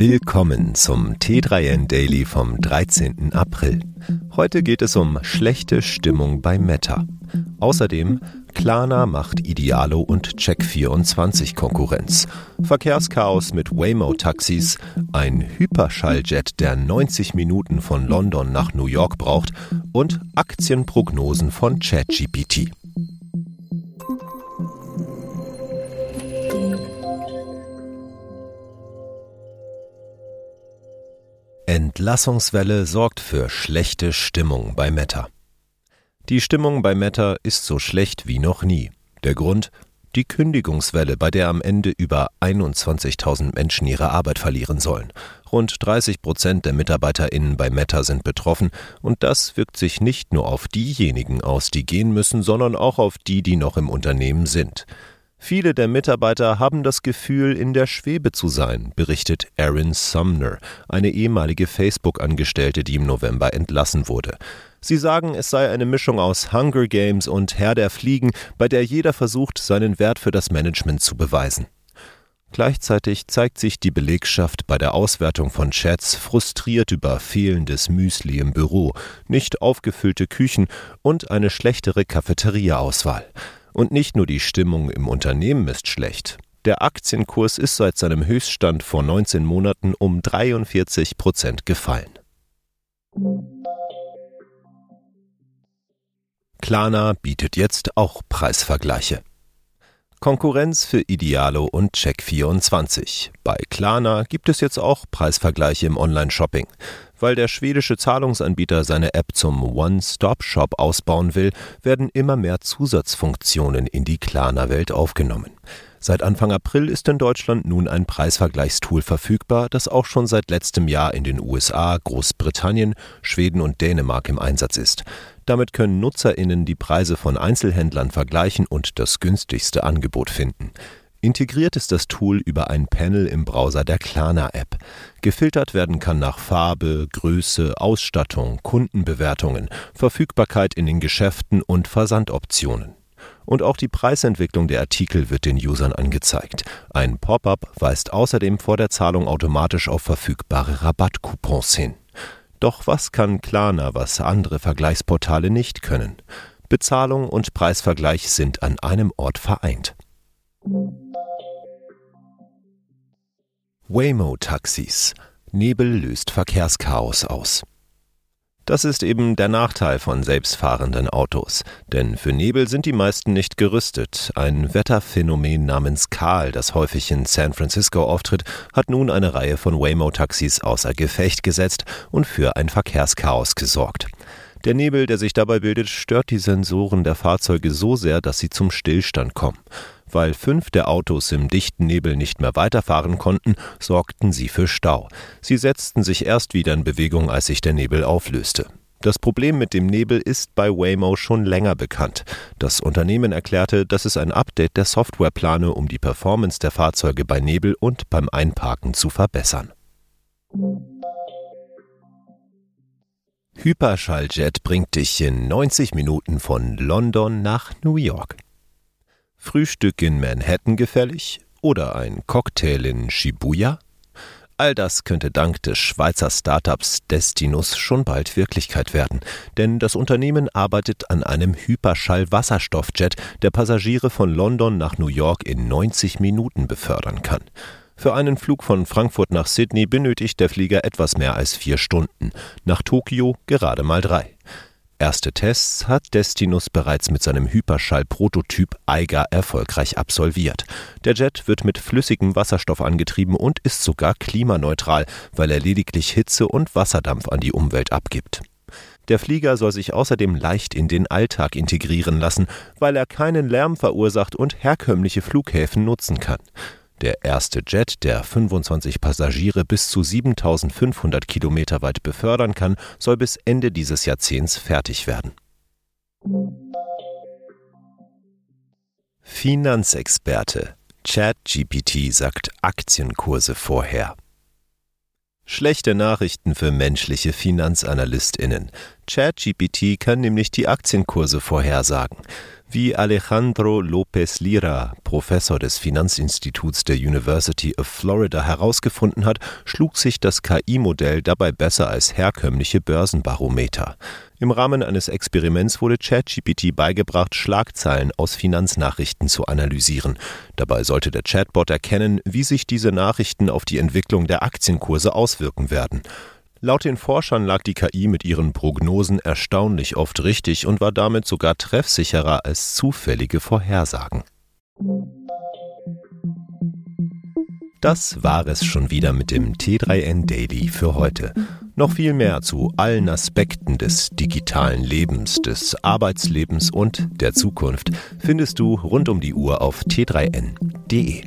Willkommen zum T3N Daily vom 13. April. Heute geht es um schlechte Stimmung bei Meta. Außerdem Klarna macht Idealo und Check24 Konkurrenz. Verkehrschaos mit Waymo-Taxis, ein Hyperschalljet, der 90 Minuten von London nach New York braucht und Aktienprognosen von ChatGPT. Entlassungswelle sorgt für schlechte Stimmung bei Meta. Die Stimmung bei Meta ist so schlecht wie noch nie. Der Grund? Die Kündigungswelle, bei der am Ende über 21.000 Menschen ihre Arbeit verlieren sollen. Rund 30 Prozent der MitarbeiterInnen bei Meta sind betroffen und das wirkt sich nicht nur auf diejenigen aus, die gehen müssen, sondern auch auf die, die noch im Unternehmen sind. Viele der Mitarbeiter haben das Gefühl, in der Schwebe zu sein, berichtet Erin Sumner, eine ehemalige Facebook-Angestellte, die im November entlassen wurde. Sie sagen, es sei eine Mischung aus Hunger Games und Herr der Fliegen, bei der jeder versucht, seinen Wert für das Management zu beweisen. Gleichzeitig zeigt sich die Belegschaft bei der Auswertung von Chats frustriert über fehlendes Müsli im Büro, nicht aufgefüllte Küchen und eine schlechtere Cafeteriaauswahl. Und nicht nur die Stimmung im Unternehmen ist schlecht. Der Aktienkurs ist seit seinem Höchststand vor 19 Monaten um 43 Prozent gefallen. Klarna bietet jetzt auch Preisvergleiche. Konkurrenz für Idealo und Check24. Bei Klarna gibt es jetzt auch Preisvergleiche im Online-Shopping. Weil der schwedische Zahlungsanbieter seine App zum One-Stop-Shop ausbauen will, werden immer mehr Zusatzfunktionen in die Klarna-Welt aufgenommen. Seit Anfang April ist in Deutschland nun ein Preisvergleichstool verfügbar, das auch schon seit letztem Jahr in den USA, Großbritannien, Schweden und Dänemark im Einsatz ist. Damit können NutzerInnen die Preise von Einzelhändlern vergleichen und das günstigste Angebot finden. Integriert ist das Tool über ein Panel im Browser der Klarna-App. Gefiltert werden kann nach Farbe, Größe, Ausstattung, Kundenbewertungen, Verfügbarkeit in den Geschäften und Versandoptionen. Und auch die Preisentwicklung der Artikel wird den Usern angezeigt. Ein Pop-up weist außerdem vor der Zahlung automatisch auf verfügbare Rabattcoupons hin. Doch was kann Klarna, was andere Vergleichsportale nicht können? Bezahlung und Preisvergleich sind an einem Ort vereint. Waymo-Taxis. Nebel löst Verkehrschaos aus. Das ist eben der Nachteil von selbstfahrenden Autos. Denn für Nebel sind die meisten nicht gerüstet. Ein Wetterphänomen namens Karl, das häufig in San Francisco auftritt, hat nun eine Reihe von Waymo-Taxis außer Gefecht gesetzt und für ein Verkehrschaos gesorgt. Der Nebel, der sich dabei bildet, stört die Sensoren der Fahrzeuge so sehr, dass sie zum Stillstand kommen. Weil fünf der Autos im dichten Nebel nicht mehr weiterfahren konnten, sorgten sie für Stau. Sie setzten sich erst wieder in Bewegung, als sich der Nebel auflöste. Das Problem mit dem Nebel ist bei Waymo schon länger bekannt. Das Unternehmen erklärte, dass es ein Update der Software plane, um die Performance der Fahrzeuge bei Nebel und beim Einparken zu verbessern. Hyperschalljet bringt dich in 90 Minuten von London nach New York. Frühstück in Manhattan gefällig oder ein Cocktail in Shibuya? All das könnte dank des Schweizer Startups Destinus schon bald Wirklichkeit werden, denn das Unternehmen arbeitet an einem Hyperschall-Wasserstoffjet, der Passagiere von London nach New York in 90 Minuten befördern kann. Für einen Flug von Frankfurt nach Sydney benötigt der Flieger etwas mehr als vier Stunden, nach Tokio gerade mal drei. Erste Tests hat Destinus bereits mit seinem Hyperschall-Prototyp Eiger erfolgreich absolviert. Der Jet wird mit flüssigem Wasserstoff angetrieben und ist sogar klimaneutral, weil er lediglich Hitze und Wasserdampf an die Umwelt abgibt. Der Flieger soll sich außerdem leicht in den Alltag integrieren lassen, weil er keinen Lärm verursacht und herkömmliche Flughäfen nutzen kann. Der erste Jet, der 25 Passagiere bis zu 7500 Kilometer weit befördern kann, soll bis Ende dieses Jahrzehnts fertig werden. Finanzexperte ChatGPT sagt Aktienkurse vorher. Schlechte Nachrichten für menschliche FinanzanalystInnen. ChatGPT kann nämlich die Aktienkurse vorhersagen. Wie Alejandro Lopez Lira, Professor des Finanzinstituts der University of Florida, herausgefunden hat, schlug sich das KI-Modell dabei besser als herkömmliche Börsenbarometer. Im Rahmen eines Experiments wurde ChatGPT beigebracht, Schlagzeilen aus Finanznachrichten zu analysieren. Dabei sollte der Chatbot erkennen, wie sich diese Nachrichten auf die Entwicklung der Aktienkurse auswirken werden. Laut den Forschern lag die KI mit ihren Prognosen erstaunlich oft richtig und war damit sogar treffsicherer als zufällige Vorhersagen. Das war es schon wieder mit dem T3N Daily für heute. Noch viel mehr zu allen Aspekten des digitalen Lebens, des Arbeitslebens und der Zukunft findest du rund um die Uhr auf t3n.de.